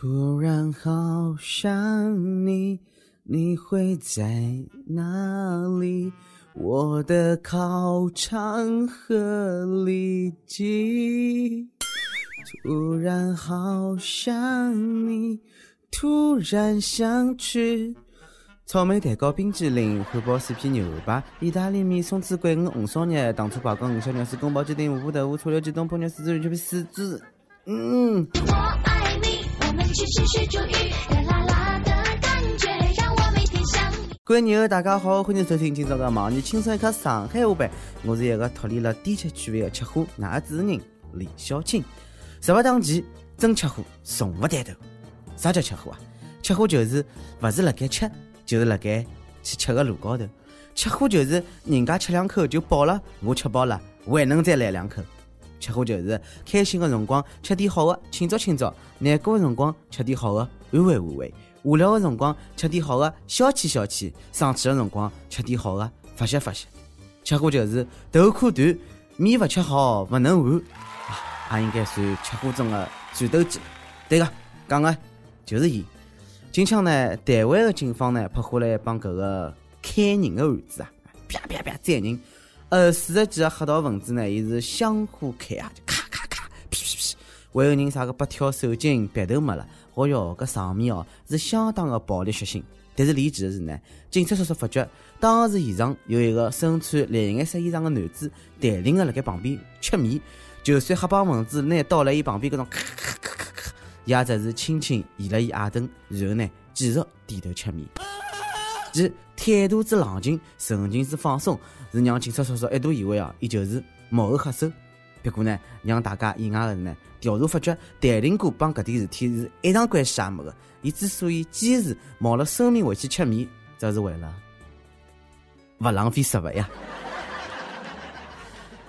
突然好想你，你会在哪里？我的考场和里脊。突然好想你，突然想去。草莓蛋糕、冰激凌、汉堡、四片牛排、意大利面、松子桂鱼、红烧肉、糖醋排骨、五香肉丝、宫保鸡丁、五谷豆腐、醋溜鸡、东坡肉、四子鱼、四子。嗯。我爱你，们去吃水煮鱼，啦啦啦的感觉让我每天想。各位友大家好，欢迎收听今朝的《忙你轻松一刻上海话版》，我是一个脱离了低级趣味的吃货，男主持人李小青。十八档期，真吃货从不抬头。啥叫吃货啊？吃货就是不是辣盖吃。就是辣盖去吃个路高头，吃货就是人家吃两口就饱了，我吃饱了我还能再来两口。吃货就是开心的辰光吃点好的庆祝庆祝，难过的辰光吃点好的安慰安慰，无聊的辰光吃点好的消遣消遣，生气的辰光吃点好的发泄发泄。吃货就是头可断，面不吃好不能完，也应该算吃货中的战斗机。对个，讲的就是伊。近腔呢，台湾的警方呢拍下来帮搿个砍人的案子啊，啪啪啪斩人。呃，四十几个黑道分子呢，伊是相互砍啊，就咔咔咔，噼噼噼，还有人啥个拔挑手筋、鼻头没了。哦哟，搿场面哦是相当的暴力血腥。但是离奇的是呢，警察叔叔发觉当时现场有一个身穿蓝颜色衣裳的男子，淡定的辣盖旁边吃面。就算黑帮分子拿刀来伊旁边搿种咔咔咔咔咔。也只是轻轻移了移耳凳，然后呢，继续低头吃面。其态度之冷静，神情之放松，是让警察叔叔一度以为啊，伊就是幕后黑手。不过呢，让大家意外的是呢，调查发觉，谭林哥帮搿点事体是一场关系也没的。伊之所以坚持冒了生命回去吃面，这是为了勿浪费食物呀。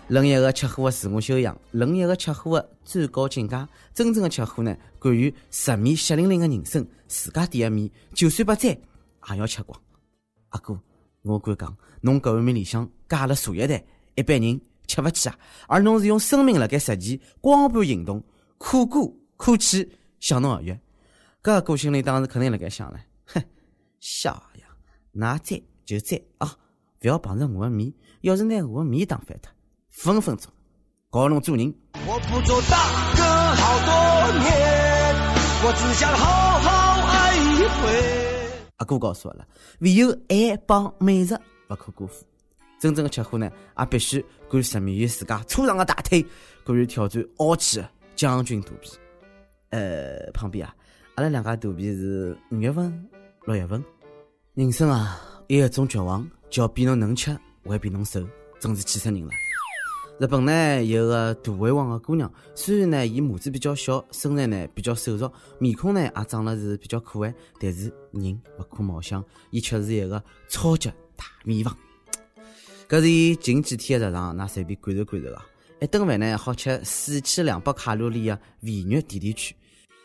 论一个吃货的自我修养，论一个吃货的最高境界。真正的吃货呢，敢于直面血淋淋的人生，自家点的面，就算不沾，也要吃光。阿哥，我敢讲，侬搿碗面里向加了茶叶蛋，一般人吃勿起啊。而侬是用生命辣盖实践，光盘行动，可歌可泣，向侬而悦。搿个哥心里当时肯定辣盖想了，哼，小呀，拿沾就沾啊，勿要碰着我的面。要是拿我的面打翻脱。分分钟教侬做人。我不做大哥好多年，我只想好好爱一回。阿哥告诉我了，唯有爱帮美食不可辜负。真正的吃货呢，也必须敢直面于自家粗壮的大腿，敢于挑战傲气的将军肚皮。呃，旁边啊，阿拉两家肚皮是五月份、六月份。人生啊，有一种绝望，叫比侬能吃还比侬瘦，真是气死人了。日本呢有个大胃王的姑娘，虽然呢伊母子比较小，身材呢比较瘦弱，面孔呢也长得是比较可爱，但是人不可貌相，伊却是一个超级大面王。搿是伊近几天的日常，㑚随便感受感受啊！一顿饭呢好吃四千两百卡路里的肥肉甜甜圈，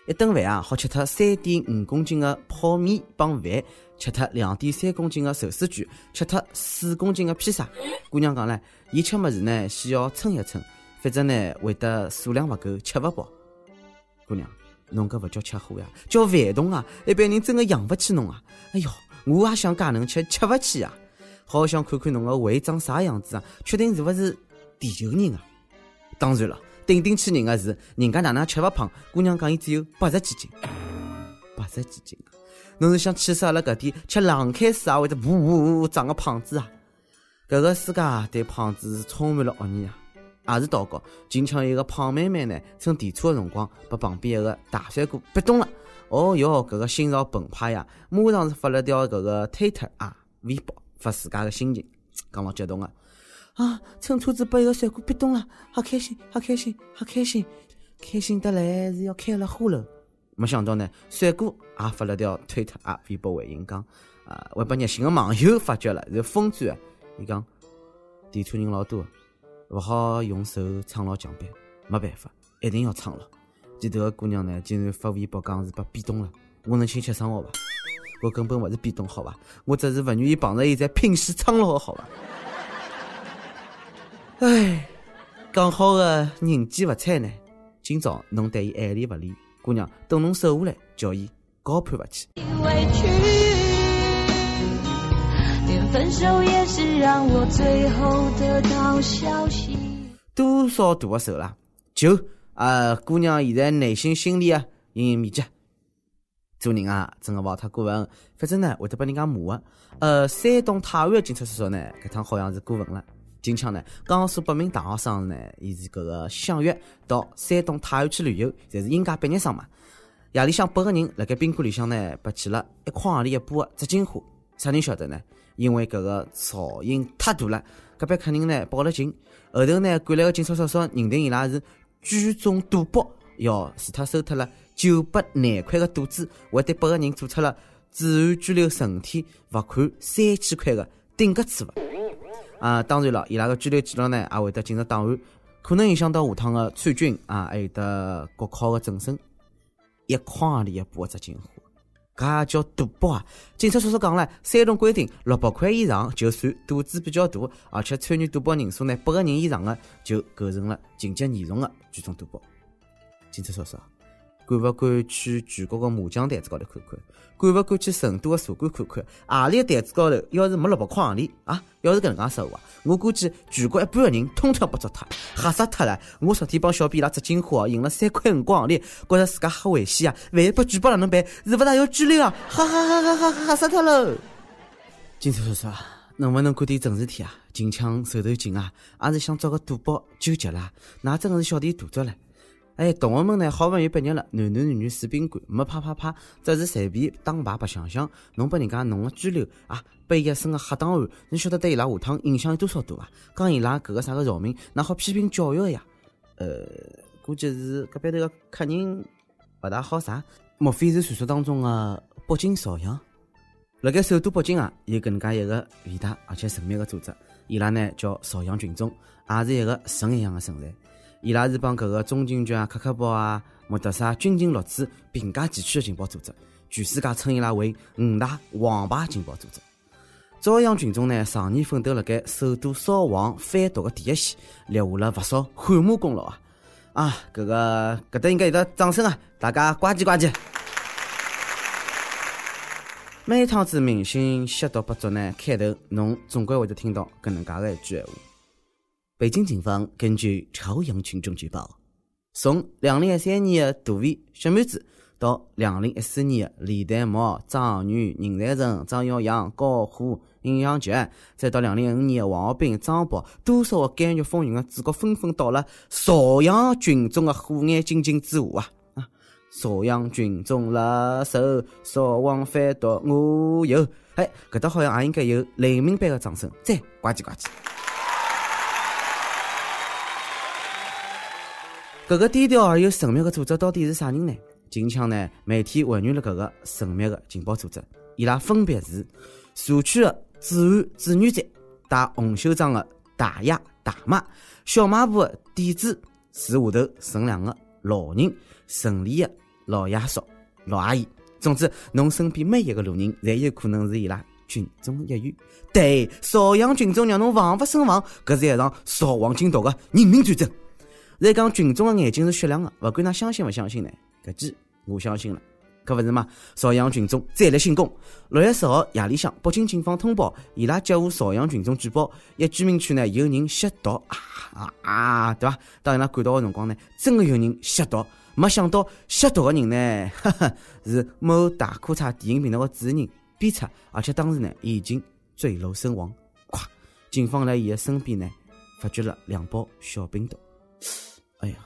一顿饭啊好吃脱三点五公斤的泡面帮饭。吃脱两点三公斤的寿司卷，吃脱四公斤的披萨。姑娘讲唻，伊吃么子呢？先要称一称，否则呢会得数量勿够，吃勿饱。姑娘，侬搿勿叫吃货呀，叫饭桶啊！一般人真的养勿起侬啊！哎哟，我也想介能吃，吃勿起啊！好想看看侬个胃长啥样子啊？确定是勿是地球人啊？当然了，顶顶气人的是，人家哪能吃勿胖？姑娘讲伊只有八十几斤，八十几斤。侬是想气死阿拉搿点吃冷开水也会得呜呜呜长个胖子啊？搿个世界对胖子是充满了恶意啊！也是祷告，近腔一个胖妹妹呢，乘电车的辰光，被旁边一个大帅哥逼动了。哦哟，搿个心潮澎湃呀！马上是发了条搿个推特啊、微博，发自家的心情，讲老激动啊！啊，乘车子被一个帅哥逼动了，好开心，好开心，好开心，开心得来是要开了花了。没想到呢，帅哥也发了条推特啊，微博回应讲，啊，会被热心的网友发觉了，是疯转，伊讲，地图人老多，勿好用手撑牢墙壁，没办法，一定要撑牢。前头个姑娘呢，竟然发微博讲是被逼咚了，我能请吃生活伐？我根本勿是逼咚，好伐？我只是勿愿意碰着伊在拼死撑牢，好伐？唉，讲好的人机勿睬呢，今朝侬对伊爱理不理。姑娘，等侬瘦下来，叫伊高攀勿起。委屈，连分手也是让我最后得到消息。多少大个手啦？就啊，姑娘现在内心心里啊，隐隐秘籍。做人啊，真个勿好太过分，反正呢会得被人家骂个。呃，山东泰安个警察叔叔呢，搿趟好像是过分了。近腔呢，江苏八名大学生呢，伊是搿个相约到山东太原去旅游，侪是应届毕业生嘛。夜里向八个人辣盖宾馆里向呢，拔起了一筐行钿一把个纸巾花。啥人晓得呢？因为搿个噪音太大了，隔壁客人呢报了警。后头呢赶来个警察叔叔认定伊拉是聚众赌博，要除脱收脱了九百廿块个赌资，还对八个人做出了治安拘留十五天、罚款三千块个顶格处罚。啊，当然了，伊拉个拘留记录呢，也会得进入档案，可能影响到下趟个参军啊，还有得国考个政审。一筐里一把纸巾花，搿也叫赌博啊！警察叔叔讲了，山东规定六百块以上就算赌资比较大，而且参与赌博人数呢八个人以上的就构成了情节严重的聚众赌博。警察叔叔。敢勿敢去全国个麻将台子高头看看？敢勿敢去成都个茶馆看看？何里个台子高头要是没六百块行钿啊？要是搿能介说话，我估计全国一半个人通通要被捉脱，吓死脱了！我昨天帮小编伊拉纸金花赢了三块五角行钿，觉着自家吓危险啊！万一被举报哪能办？是勿是要拘留啊？吓吓吓吓吓！吓死脱了！警察叔叔，能勿能干点正事体啊？近腔手头紧啊，也是想找个赌博救急啦！那真个是小题大做了。哎，同学们呢，好不容易毕业了，男男女女住宾馆，没啪啪啪，只是随便打牌白相相，侬拨人家弄个拘留啊，背一身个黑档案，侬晓得对伊拉下趟影响有多少大啊？讲伊拉搿个啥个扰民，哪好批评教育个呀？呃，估计是隔壁头个客人勿大好啥？莫非是传说当中个北京朝阳？辣盖首都北京啊，有搿能介一个伟大而且神秘个组织，伊拉呢叫朝阳群众，也是一个神一样的存在。伊拉是帮搿个中情局啊、克克报啊、莫德萨军情六处并驾齐驱的情报组织，全世界称伊拉为五大王牌情报组织。朝阳群众呢，常年奋斗辣盖首都扫黄反毒的第一线，立下了勿少汗马功劳啊！啊，搿个搿搭应该有得掌声啊！大家呱唧呱唧。每趟子明星吸毒被抓呢，开头侬总归会得听到搿能介个一句闲话。北京警方根据朝阳群众举报，从两零一三年的杜伟、小妹子到两零一四年的李代沫、张女、任才成、张耀扬、高虎、尹相杰，再到两零一五年的王学斌、张博，多少个监狱风云的主角纷纷到了朝阳群众的火眼金睛之下啊！朝阳群众辣手，扫黄反毒我有，哎，搿搭好像也应该有雷鸣般的掌声，再呱唧呱唧。搿个低调而又神秘的组织到底是啥人呢？近腔呢，媒体还原了搿个神秘的情报组织，伊拉分别是社区的治安志愿者、戴红袖章的大爷大妈、小卖部的店主、树下头乘凉的老人、城里的老爷叔、老阿姨。总之，侬身边每一个路人，侪有可能是伊拉群众一员。对，朝阳群众让侬防不胜防，搿是一场扫黄禁毒的人民战争。在讲群众的眼睛是雪亮的，不管㑚相信勿相信呢？搿记我相信了，可勿是嘛？朝阳群众再立新功。六月十号夜里向，北京警方通报，伊拉接获朝阳群众举报，一居民区呢有人吸毒啊啊，对伐？当伊拉赶到的辰光呢，真的有人吸毒，没想到吸毒的人呢，哈哈，是某大裤衩电影频道的主持人编出，而且当时呢已经坠楼身亡。咵，警方在伊的身边呢，发觉了两包小冰毒。哎呀，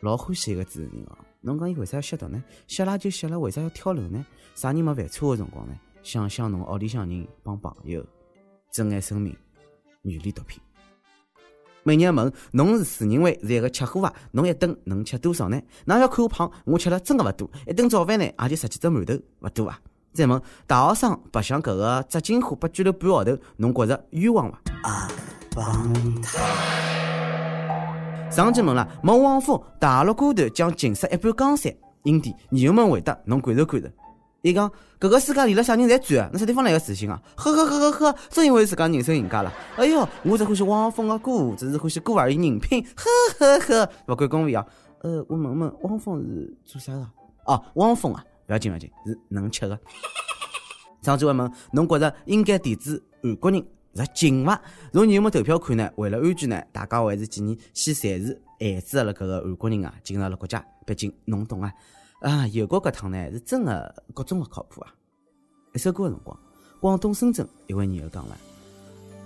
老欢喜一个主持人哦！侬讲伊为啥要吸毒呢？吸了就吸了，为啥要跳楼呢？啥人没犯错的辰光呢？想想侬屋里向人帮朋友，珍爱生命，远离毒品。每日问侬是自认为是一个吃货伐？侬一顿能吃多少呢？哪要看我胖？我吃了真的勿多，一顿早饭呢也就十几只馒头，勿多啊。再问大学生白相搿个扎金花，被拘留半号头，侬觉着冤枉伐？啊，帮他。上级问了，问王峰大陆歌头将禁杀一半江山，兄弟，女友们回答，侬感受感受。伊讲，搿个世界里了啥人侪转啊？那啥地方来个自信啊？呵呵呵呵呵，真以为自家人生赢家了？哎哟，我只欢喜汪峰的歌，只是欢喜歌而已，人品。呵呵呵，勿管恭维啊。呃，我问问，汪峰是做啥的？哦，汪峰啊，勿要紧勿要紧，是能吃的。张志伟问侬觉着应该抵制韩国人入境伐？从人们投票看呢，为了安全呢，大家还是建议先暂时限制阿拉搿个韩国人啊进入阿拉国家。毕竟侬懂啊，啊，有国搿趟呢是真的各种勿靠谱啊。一首歌的辰光，广东深圳一位女友讲了。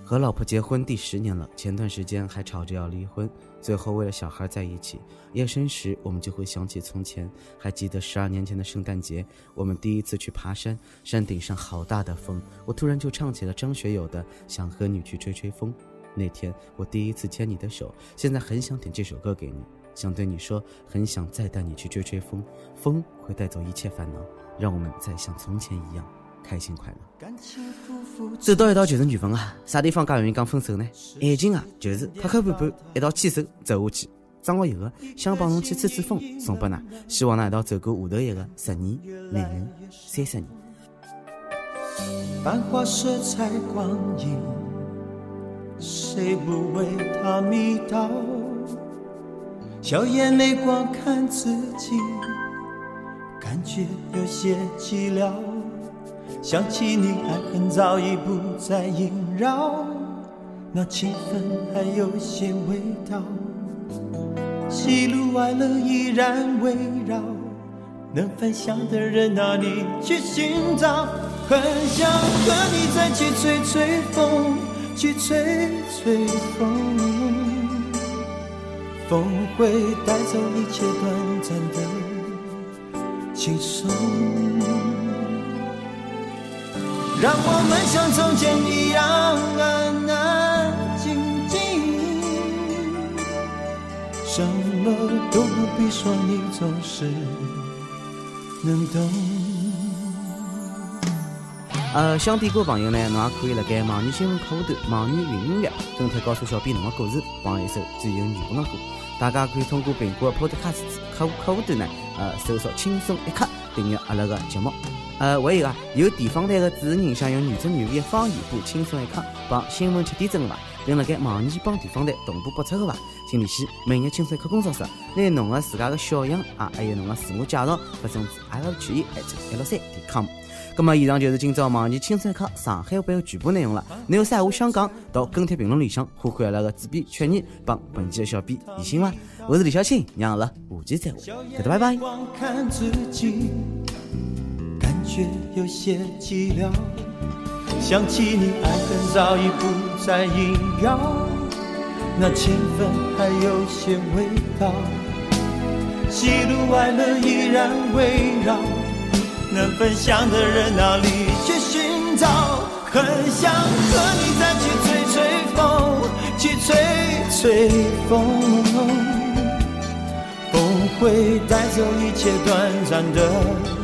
和老婆结婚第十年了，前段时间还吵着要离婚，最后为了小孩在一起。夜深时，我们就会想起从前，还记得十二年前的圣诞节，我们第一次去爬山，山顶上好大的风，我突然就唱起了张学友的《想和你去吹吹风》。那天我第一次牵你的手，现在很想点这首歌给你，想对你说，很想再带你去吹吹风，风会带走一切烦恼，让我们再像从前一样。开心快乐，走到一道就是缘分啊！啥地方介容易讲分手呢？爱情啊，就是磕磕绊绊一道牵手走下去。张学友的想帮侬去吹吹风，送拨㑚，希望㑚一道走过下头一个十年、廿年、三十年。繁华色彩光影，谁不为他迷倒？笑眼泪光看自己，感觉有些寂寥。想起你，爱恨早已不再萦绕，那气氛还有些味道。喜怒哀乐依然围绕，能分享的人哪里去寻找？很想和你再去吹吹风，去吹吹风，风会带走一切短暂的轻松。让我们像从前一样安安静静，什么都不必说，你总是能懂。呃，想点歌朋友呢，侬也可以辣盖网易新闻客户端、网易云音乐跟帖告诉小编侬的故事，帮一首最有缘分的歌。大家可以通过苹果 Podcast 客户客户端呢，呃，搜索“轻松一刻”，订阅阿拉个节目。呃，还有啊，有地方台的主持人想用原汁原味的方言播《轻松一刻》帮新闻七点整的伐，并辣盖网易帮地方台同步播出的伐，请联系每日轻松一刻工作室，拿侬的自家的小样啊，还有侬的自我介绍发送至 l 曲艺 at l 三点 com。那么以上就是今朝网易轻松一刻上海版的全部内容了。侬有啥话想讲，到跟帖评论里向呼唤阿拉的主编曲艺帮本期的小编李欣伐？我是李小青，让阿拉下期再会，大家拜拜。却有些寂寥，想起你，爱恨早已不再萦绕，那情分还有些味道，喜怒哀乐依然围绕，能分享的人哪里去寻找？很想和你再去吹吹风，去吹吹风，风会带走一切短暂的。